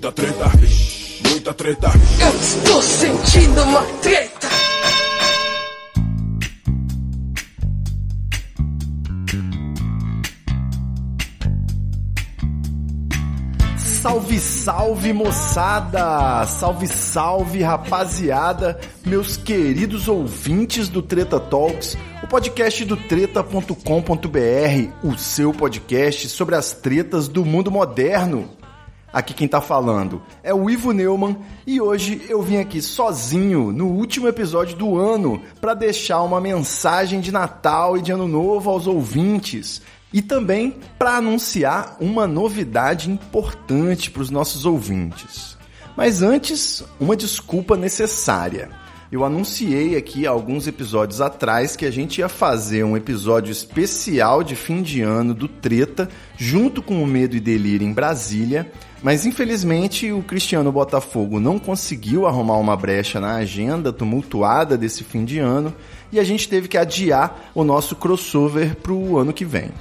Muita treta, muita treta. Eu estou sentindo uma treta. Salve, salve moçada! Salve, salve rapaziada, meus queridos ouvintes do Treta Talks, o podcast do treta.com.br, o seu podcast sobre as tretas do mundo moderno. Aqui quem tá falando é o Ivo Neumann e hoje eu vim aqui sozinho no último episódio do ano para deixar uma mensagem de Natal e de Ano Novo aos ouvintes e também para anunciar uma novidade importante para os nossos ouvintes. Mas antes, uma desculpa necessária. Eu anunciei aqui alguns episódios atrás que a gente ia fazer um episódio especial de fim de ano do Treta, junto com o Medo e Delírio em Brasília, mas infelizmente o Cristiano Botafogo não conseguiu arrumar uma brecha na agenda tumultuada desse fim de ano e a gente teve que adiar o nosso crossover para o ano que vem.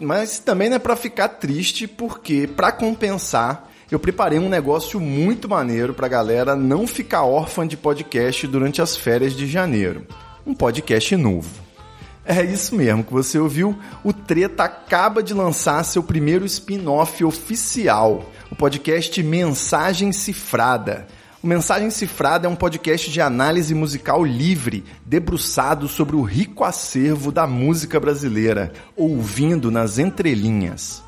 Mas também não é para ficar triste, porque para compensar, eu preparei um negócio muito maneiro pra galera não ficar órfã de podcast durante as férias de janeiro. Um podcast novo. É isso mesmo que você ouviu. O Treta acaba de lançar seu primeiro spin-off oficial, o podcast Mensagem Cifrada. O Mensagem Cifrada é um podcast de análise musical livre, debruçado sobre o rico acervo da música brasileira, ouvindo nas entrelinhas.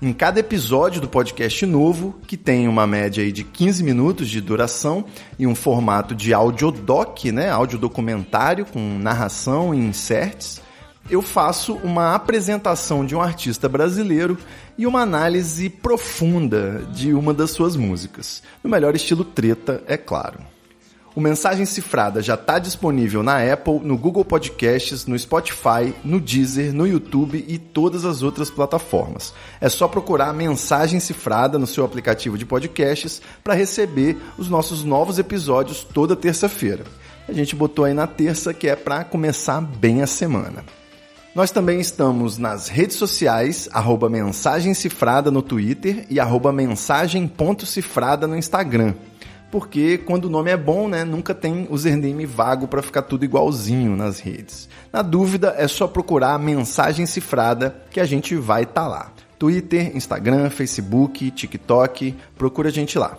Em cada episódio do podcast novo, que tem uma média de 15 minutos de duração e um formato de audiodoc, né, audiodocumentário com narração e inserts, eu faço uma apresentação de um artista brasileiro e uma análise profunda de uma das suas músicas. No melhor estilo treta, é claro. O Mensagem Cifrada já está disponível na Apple, no Google Podcasts, no Spotify, no Deezer, no YouTube e todas as outras plataformas. É só procurar Mensagem Cifrada no seu aplicativo de podcasts para receber os nossos novos episódios toda terça-feira. A gente botou aí na terça que é para começar bem a semana. Nós também estamos nas redes sociais, arroba mensagem cifrada no Twitter e arroba mensagem.cifrada no Instagram. Porque quando o nome é bom, né, nunca tem username vago para ficar tudo igualzinho nas redes. Na dúvida, é só procurar a mensagem cifrada que a gente vai estar tá lá. Twitter, Instagram, Facebook, TikTok, procura a gente lá.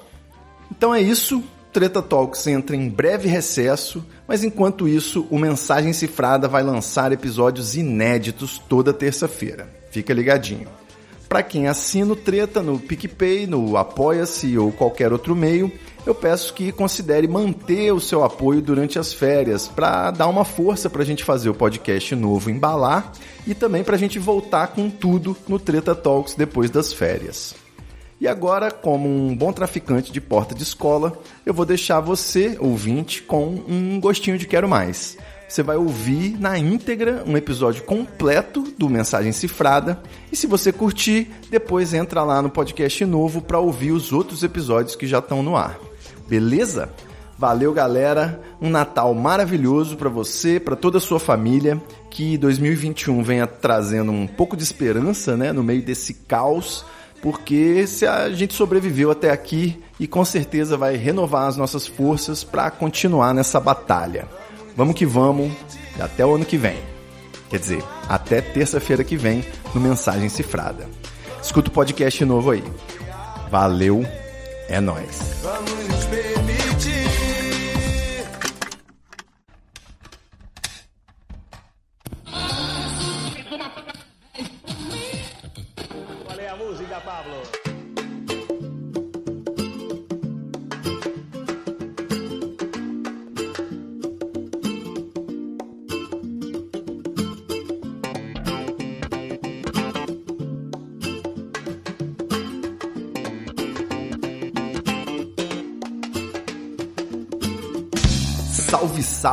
Então é isso, Treta Talks entra em breve recesso, mas enquanto isso, o Mensagem Cifrada vai lançar episódios inéditos toda terça-feira. Fica ligadinho. Para quem assina o Treta no PicPay, no Apoia-se ou qualquer outro meio, eu peço que considere manter o seu apoio durante as férias para dar uma força para a gente fazer o podcast novo embalar e também para a gente voltar com tudo no Treta Talks depois das férias. E agora, como um bom traficante de porta de escola, eu vou deixar você, ouvinte, com um gostinho de quero mais. Você vai ouvir na íntegra um episódio completo do Mensagem Cifrada. E se você curtir, depois entra lá no podcast novo para ouvir os outros episódios que já estão no ar. Beleza? Valeu, galera. Um Natal maravilhoso para você, para toda a sua família. Que 2021 venha trazendo um pouco de esperança, né, no meio desse caos porque se a gente sobreviveu até aqui e com certeza vai renovar as nossas forças para continuar nessa batalha. Vamos que vamos e até o ano que vem. Quer dizer, até terça-feira que vem no Mensagem Cifrada. Escuta o podcast novo aí. Valeu, é nós.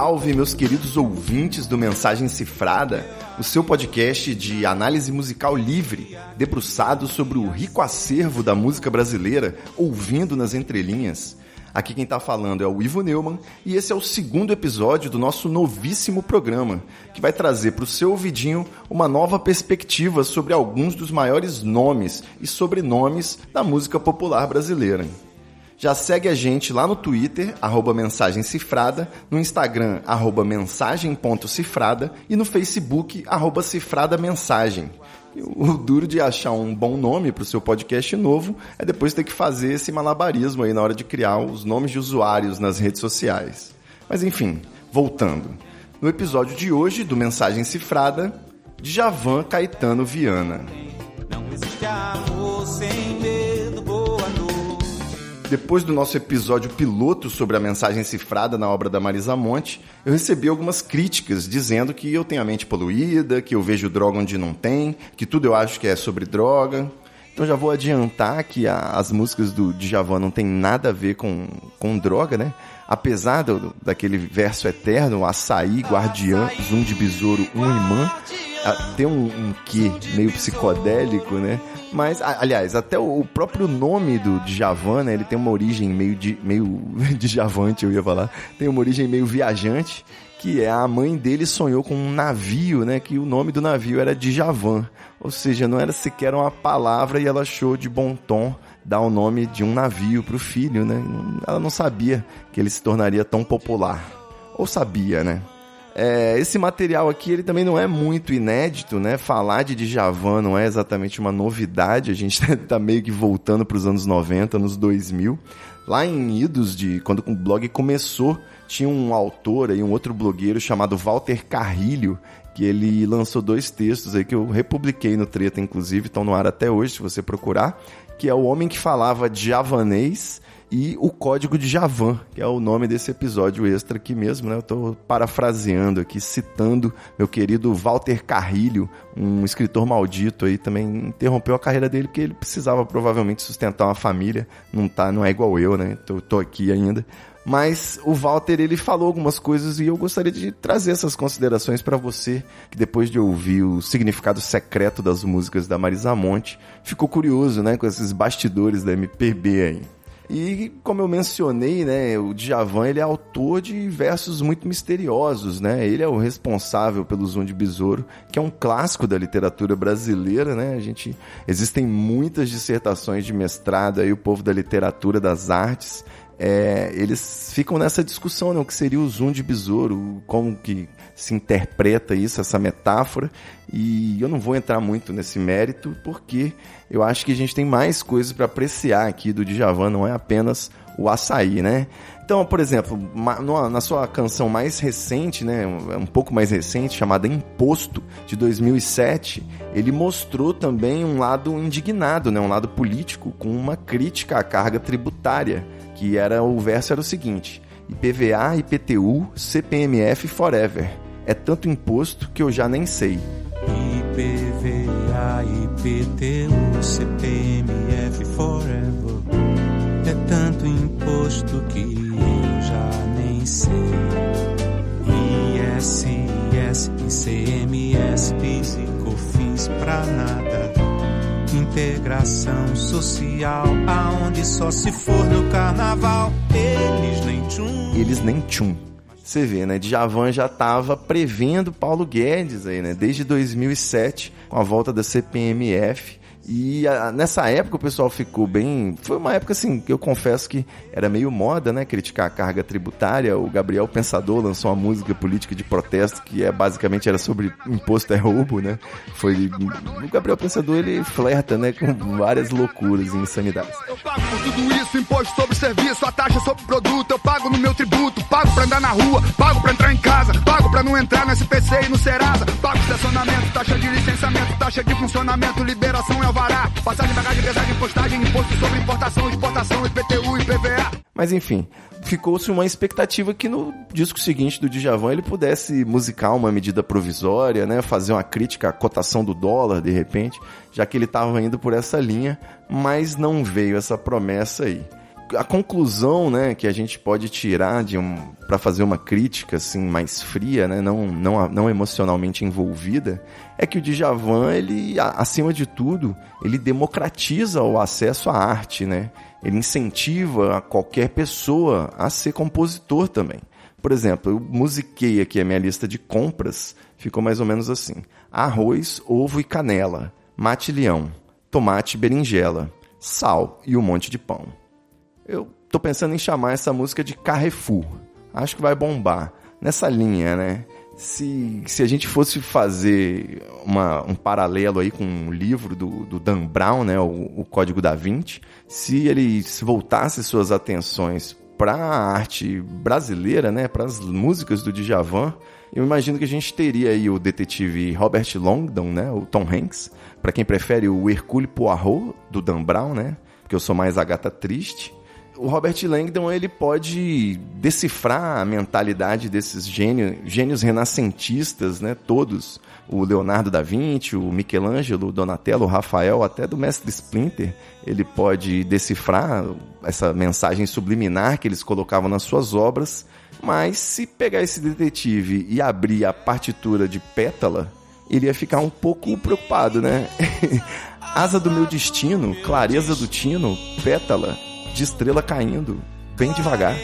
Salve, meus queridos ouvintes do Mensagem Cifrada, o seu podcast de análise musical livre, debruçado sobre o rico acervo da música brasileira, ouvindo nas entrelinhas. Aqui quem está falando é o Ivo Neumann e esse é o segundo episódio do nosso novíssimo programa, que vai trazer para o seu ouvidinho uma nova perspectiva sobre alguns dos maiores nomes e sobrenomes da música popular brasileira. Já segue a gente lá no Twitter, arroba mensagem cifrada, no Instagram, arroba mensagem.cifrada e no Facebook, arroba cifrada mensagem. O duro de achar um bom nome para o seu podcast novo é depois ter que fazer esse malabarismo aí na hora de criar os nomes de usuários nas redes sociais. Mas enfim, voltando. No episódio de hoje do Mensagem Cifrada, Djavan Caetano Viana. Depois do nosso episódio piloto sobre a mensagem cifrada na obra da Marisa Monte, eu recebi algumas críticas dizendo que eu tenho a mente poluída, que eu vejo droga onde não tem, que tudo eu acho que é sobre droga. Então já vou adiantar que a, as músicas do Djavan não tem nada a ver com, com droga, né? Apesar do, daquele verso eterno, açaí, guardiã, zoom de besouro, um imã, tem um, um meio psicodélico, né? Mas, aliás, até o próprio nome do Djavan, né? Ele tem uma origem meio, de, meio Djavante, eu ia falar. Tem uma origem meio viajante, que é a mãe dele sonhou com um navio, né? Que o nome do navio era Djavan. Ou seja, não era sequer uma palavra e ela achou de bom tom dar o nome de um navio para o filho, né? Ela não sabia que ele se tornaria tão popular. Ou sabia, né? É, esse material aqui ele também não é muito inédito, né? Falar de Djavan não é exatamente uma novidade, a gente está meio que voltando para os anos 90, anos 2000. Lá em Idos, de, quando o blog começou, tinha um autor e um outro blogueiro chamado Walter Carrilho, que ele lançou dois textos aí que eu republiquei no Treta, inclusive, estão no ar até hoje, se você procurar, que é o homem que falava javanês e o código de Javan, que é o nome desse episódio extra aqui mesmo, né? Eu estou parafraseando aqui, citando meu querido Walter Carrilho, um escritor maldito aí, também interrompeu a carreira dele porque ele precisava provavelmente sustentar uma família, não tá, não é igual eu, né? Tô, tô aqui ainda. Mas o Walter ele falou algumas coisas e eu gostaria de trazer essas considerações para você que depois de ouvir o significado secreto das músicas da Marisa Monte, ficou curioso, né, com esses bastidores da MPB aí. E como eu mencionei, né, o Djavan ele é autor de versos muito misteriosos, né? Ele é o responsável pelo Zoom de Besouro, que é um clássico da literatura brasileira, né? A gente existem muitas dissertações de mestrado aí o povo da literatura das artes é, eles ficam nessa discussão, né, o que seria o zoom de besouro, como que se interpreta isso, essa metáfora, e eu não vou entrar muito nesse mérito, porque eu acho que a gente tem mais coisas para apreciar aqui do Djavan, não é apenas o açaí, né? Então, por exemplo, na sua canção mais recente, né, um pouco mais recente, chamada Imposto, de 2007, ele mostrou também um lado indignado, né, um lado político, com uma crítica à carga tributária que era o verso era o seguinte: IPVA, IPTU, CPMF forever. É tanto imposto que eu já nem sei. IPVA, IPTU, CPMF forever. Imposto que eu já nem sei. ISS, ICMS, PIS e COFINS pra nada integração social, aonde só se for no carnaval, eles nem tchum. Eles nem tchum. Você vê, né? Djavan já estava prevendo Paulo Guedes aí, né? Desde 2007, com a volta da CPMF e a, nessa época o pessoal ficou bem. Foi uma época assim que eu confesso que era meio moda, né? Criticar a carga tributária. O Gabriel Pensador lançou uma música política de protesto que é basicamente era sobre imposto é roubo, né? Foi o Gabriel Pensador ele flerta, né, com várias loucuras e insanidades. Eu pago por tudo isso, imposto sobre serviço, a taxa sobre produto, eu pago no meu tributo, pago pra andar na rua, pago pra entrar em casa, pago pra não entrar no SPC e no Serasa, pago estacionamento, taxa de licenciamento, taxa de funcionamento, liberação é o alvará. Passagem, bagagem, pesagem, postagem, imposto sobre importação, exportação, IPTU, IPVA. Mas enfim, ficou-se uma expectativa que no disco seguinte do Djavan ele pudesse musicar uma medida provisória, né, fazer uma crítica à cotação do dólar de repente, já que ele estava indo por essa linha, mas não veio essa promessa aí a conclusão, né, que a gente pode tirar de um para fazer uma crítica assim mais fria, né, não, não, não emocionalmente envolvida, é que o Djavan, ele acima de tudo, ele democratiza o acesso à arte, né? Ele incentiva a qualquer pessoa a ser compositor também. Por exemplo, eu musiquei aqui a minha lista de compras, ficou mais ou menos assim: arroz, ovo e canela, mate leão, tomate e berinjela, sal e um monte de pão. Eu tô pensando em chamar essa música de Carrefour. Acho que vai bombar. Nessa linha, né? Se, se a gente fosse fazer uma, um paralelo aí com um livro do, do Dan Brown, né, o, o Código da Vinci, se ele voltasse suas atenções para a arte brasileira, né, para as músicas do Djavan, eu imagino que a gente teria aí o detetive Robert Longdon, né, o Tom Hanks, para quem prefere o Hercule Poirot do Dan Brown, né, porque eu sou mais a gata triste o Robert Langdon ele pode decifrar a mentalidade desses gênios, gênios renascentistas, né, todos, o Leonardo da Vinci, o Michelangelo, o Donatello, o Rafael, até do mestre Splinter, ele pode decifrar essa mensagem subliminar que eles colocavam nas suas obras, mas se pegar esse detetive e abrir a partitura de Pétala, ele ia ficar um pouco preocupado, né? Asa do meu destino, clareza do tino, pétala, de estrela caindo, bem devagar.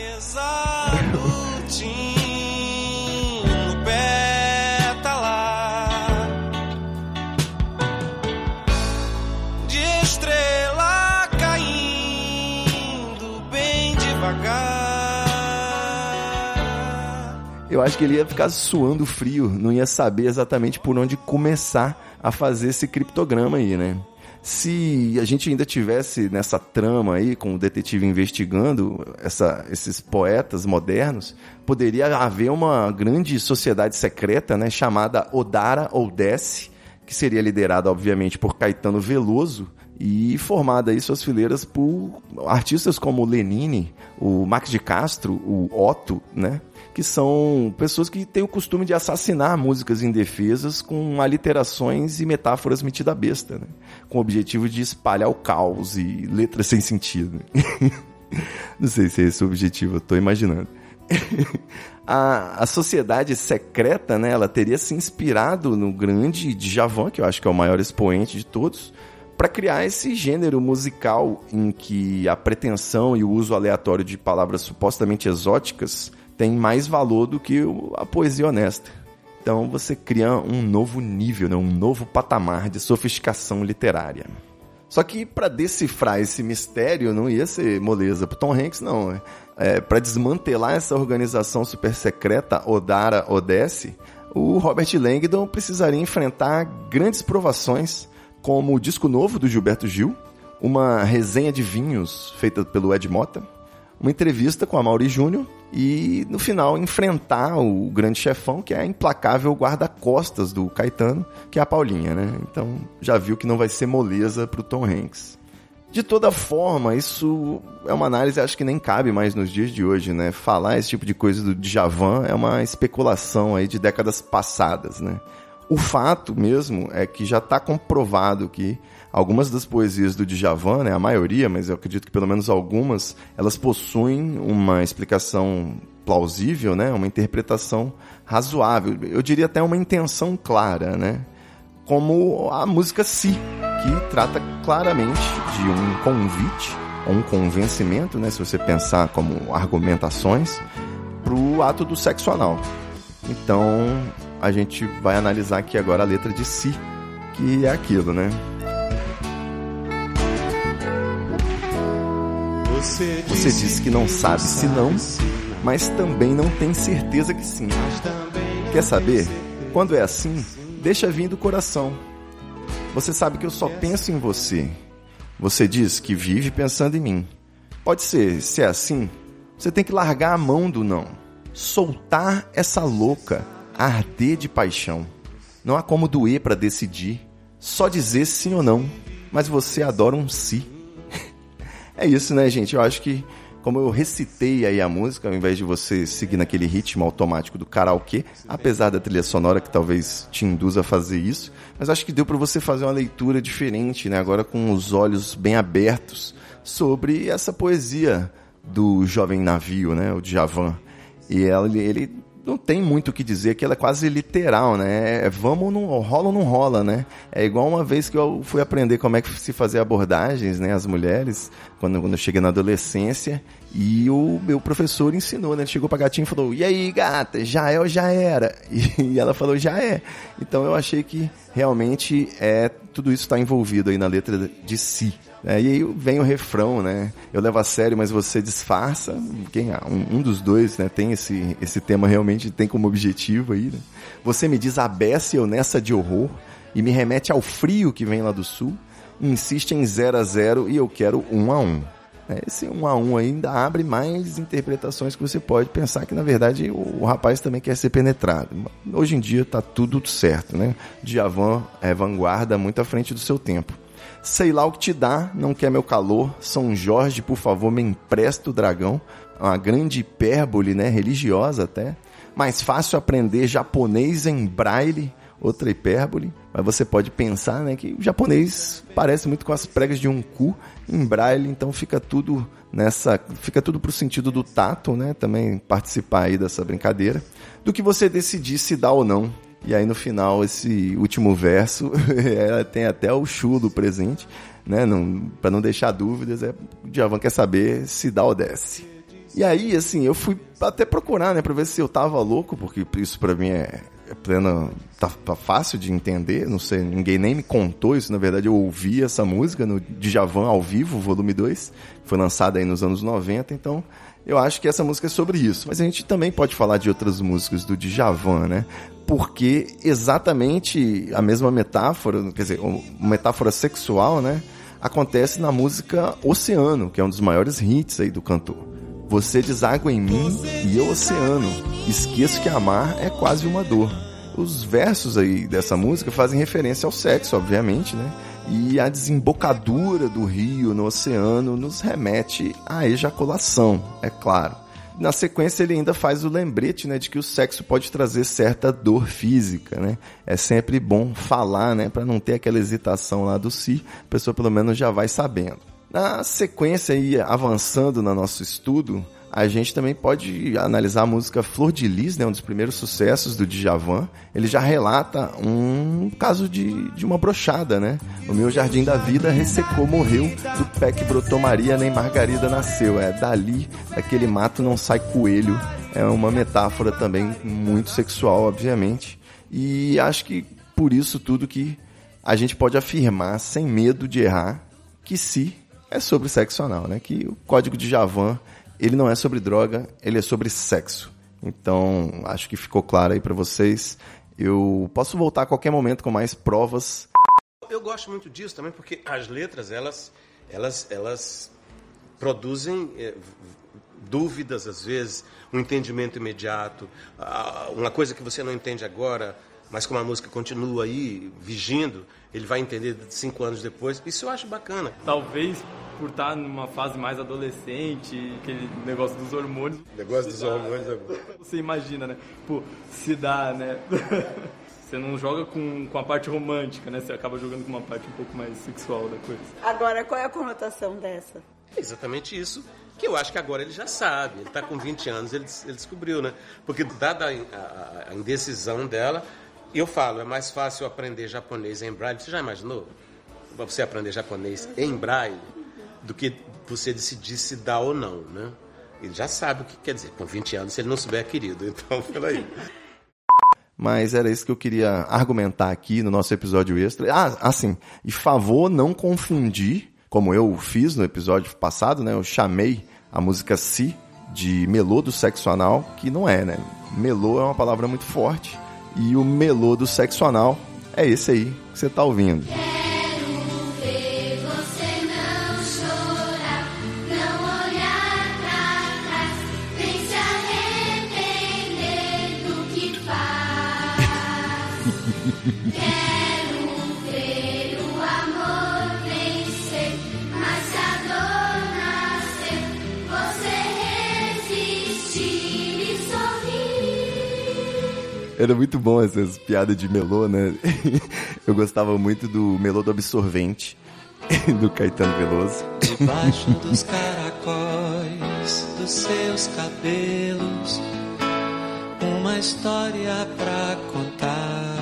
eu acho que ele ia ficar suando frio, não ia saber exatamente por onde começar a fazer esse criptograma aí, né? Se a gente ainda tivesse nessa trama aí, com o detetive investigando essa, esses poetas modernos, poderia haver uma grande sociedade secreta, né, chamada Odara Oldesse, que seria liderada, obviamente, por Caetano Veloso, e formada aí suas fileiras por artistas como Lenine, o Max de Castro, o Otto, né? Que são pessoas que têm o costume de assassinar músicas indefesas com aliterações e metáforas metida besta, né? com o objetivo de espalhar o caos e letras sem sentido. Não sei se é esse o objetivo, eu tô imaginando. a, a sociedade secreta, né, ela teria se inspirado no grande Djavan, que eu acho que é o maior expoente de todos, para criar esse gênero musical em que a pretensão e o uso aleatório de palavras supostamente exóticas tem mais valor do que a poesia honesta. Então você cria um novo nível, né? um novo patamar de sofisticação literária. Só que para decifrar esse mistério não ia ser moleza para Tom Hanks, não. É, para desmantelar essa organização super secreta Odara Odesse, o Robert Langdon precisaria enfrentar grandes provações, como o disco novo do Gilberto Gil, uma resenha de vinhos feita pelo Ed Mota, uma entrevista com a Mauri Júnior e no final enfrentar o grande chefão, que é a implacável guarda-costas do Caetano, que é a Paulinha, né? Então já viu que não vai ser moleza pro Tom Hanks. De toda forma, isso é uma análise acho que nem cabe mais nos dias de hoje, né? Falar esse tipo de coisa do Djavan é uma especulação aí de décadas passadas, né? O fato mesmo é que já está comprovado que algumas das poesias do Djavan, né, a maioria, mas eu acredito que pelo menos algumas, elas possuem uma explicação plausível, né, uma interpretação razoável, eu diria até uma intenção clara, né, como a música Si, que trata claramente de um convite ou um convencimento, né, se você pensar como argumentações, para o ato do sexo anal. Então, a gente vai analisar aqui agora a letra de Si, que é aquilo, né? Você diz que não sabe se não, mas também não tem certeza que sim. Quer saber? Quando é assim, deixa vir do coração. Você sabe que eu só penso em você. Você diz que vive pensando em mim. Pode ser, se é assim, você tem que largar a mão do não. Soltar essa louca, arder de paixão. Não há como doer para decidir, só dizer sim ou não, mas você adora um si. É isso, né, gente? Eu acho que como eu recitei aí a música, ao invés de você seguir naquele ritmo automático do karaokê, apesar da trilha sonora que talvez te induza a fazer isso, mas acho que deu para você fazer uma leitura diferente, né, agora com os olhos bem abertos sobre essa poesia do jovem navio, né, o Djavan. E ele, ele não tem muito o que dizer, que ela é quase literal, né? É vamos ou não rola ou não rola, né? É igual uma vez que eu fui aprender como é que se fazia abordagens, né? As mulheres, quando, quando eu cheguei na adolescência, e o meu professor ensinou, né? Ele chegou pra gatinha e falou: E aí, gata, já é ou já era? E, ela falou: Já é. Então eu achei que realmente é tudo isso está envolvido aí na letra de si. É, e aí vem o refrão, né? Eu levo a sério, mas você disfarça. Quem, um, um dos dois né, tem esse, esse tema realmente tem como objetivo aí. Né? Você me diz abece eu nessa de horror e me remete ao frio que vem lá do sul. Insiste em 0 a 0 e eu quero 1 um a 1 um. É, esse 1 um a 1 ainda abre mais interpretações que você pode pensar que na verdade o, rapaz também quer ser penetrado. Hoje em dia tá tudo certo, né? Djavan é vanguarda muito à frente do seu tempo. Sei lá o que te dá, não quer meu calor. São Jorge, por favor, me empresta o dragão. Uma grande hipérbole, né? Religiosa até. Mais fácil aprender japonês em braille, outra hipérbole. Mas você pode pensar, né, que o japonês parece muito com as pregas de um cu em braille, então fica tudo nessa, fica tudo pro sentido do tato, né? Também participar aí dessa brincadeira, do que você decidir se dá ou não e aí no final, esse último verso, tem até o chulo presente, né? Não, para não deixar dúvidas, é, o Djavan quer saber se dá ou desce. E aí, assim, eu fui até procurar, né, pra ver se eu tava louco, porque isso para mim é, é. Tá, tá, fácil de entender, não sei, ninguém nem me contou isso, na verdade eu ouvi essa música no Djavan ao vivo, volume 2, foi lançada aí nos anos 90, então eu acho que essa música é sobre isso. Mas a gente também pode falar de outras músicas do Djavan, né? Porque exatamente a mesma metáfora, quer dizer, uma metáfora sexual, né? Acontece na música Oceano, que é um dos maiores hits aí do cantor. Você deságua em mim e eu oceano. Esqueço que amar é quase uma dor. Os versos aí dessa música fazem referência ao sexo, obviamente, né? e a desembocadura do rio no oceano nos remete à ejaculação, é claro. Na sequência ele ainda faz o lembrete, né, de que o sexo pode trazer certa dor física, né? É sempre bom falar, né, para não ter aquela hesitação lá do si, a pessoa pelo menos já vai sabendo. Na sequência aí avançando no nosso estudo, a gente também pode analisar a música Flor de Lis, né, um dos primeiros sucessos do Djavan. Ele já relata um caso de, de uma brochada, né? O meu jardim da vida ressecou, morreu, do pé que brotou Maria, nem Margarida nasceu. É dali, daquele mato não sai coelho. É uma metáfora também muito sexual, obviamente. E acho que por isso tudo que a gente pode afirmar, sem medo de errar, que se é sobre sexo anal, né? Que o código de Javan ele não é sobre droga, ele é sobre sexo. Então, acho que ficou claro aí para vocês. Eu posso voltar a qualquer momento com mais provas. Eu gosto muito disso também porque as letras, elas elas elas produzem é, dúvidas às vezes, um entendimento imediato, uma coisa que você não entende agora, mas como a música continua aí vigindo, ele vai entender cinco anos depois. Isso eu acho bacana. Talvez por estar numa fase mais adolescente, aquele negócio dos hormônios. Negócio dos hormônios é... Você imagina, né? Pô, se dá, né? Você não joga com, com a parte romântica, né? Você acaba jogando com uma parte um pouco mais sexual da coisa. Agora, qual é a conotação dessa? É exatamente isso. Que eu acho que agora ele já sabe. Ele está com 20 anos, ele, ele descobriu, né? Porque, dada a, a, a indecisão dela, eu falo, é mais fácil aprender japonês em braille. Você já imaginou? Você aprender japonês em braille do que você decidir se dá ou não, né? Ele já sabe o que quer dizer. Com 20 anos, se ele não souber, é querido. Então, peraí. Mas era isso que eu queria argumentar aqui no nosso episódio extra. Ah, assim, e favor não confundir, como eu fiz no episódio passado, né? Eu chamei a música Si de melô do sexo anal, que não é, né? Melô é uma palavra muito forte. E o melô do sexo anal é esse aí que você tá ouvindo. Era muito bom essas piadas de melô, né? Eu gostava muito do melô do absorvente, do Caetano Veloso. Debaixo dos caracóis dos seus cabelos, uma história pra contar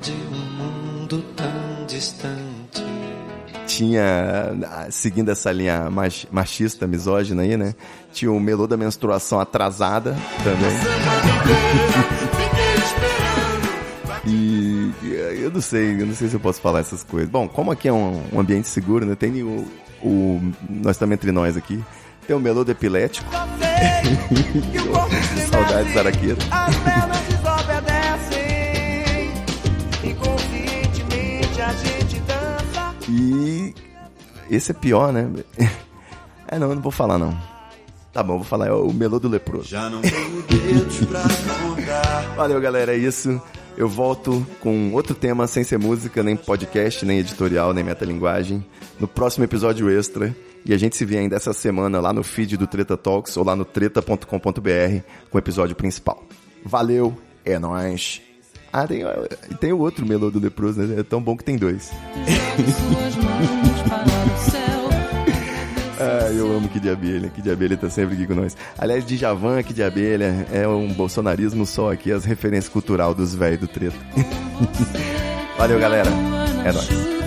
de um mundo tão distante tinha, seguindo essa linha machista, misógina aí, né? Tinha o melô da menstruação atrasada também. e E eu não sei, eu não sei se eu posso falar essas coisas. Bom, como aqui é um, um ambiente seguro, né? Tem o, o. Nós estamos entre nós aqui. Tem o melodo epilético. Saudades Araqueira. E esse é pior, né? É não, eu não vou falar não. Tá bom, vou falar, é o melô do leproso. Já não tenho dedos pra contar. Valeu, galera, é isso. Eu volto com outro tema sem ser música, nem podcast, nem editorial, nem metalinguagem, no próximo episódio extra. E a gente se vê ainda essa semana lá no feed do Treta Talks ou lá no treta.com.br com o episódio principal. Valeu, é nóis. Ah, tem, tem o outro melô do leproso, né? É tão bom que tem dois. Ah, eu amo Kid Abelha. Kid Abelha tá sempre aqui com nós. Aliás, Djavan, Kid Abelha, é um bolsonarismo só aqui, as referências cultural dos velhos do treta. Valeu, galera. É nóis.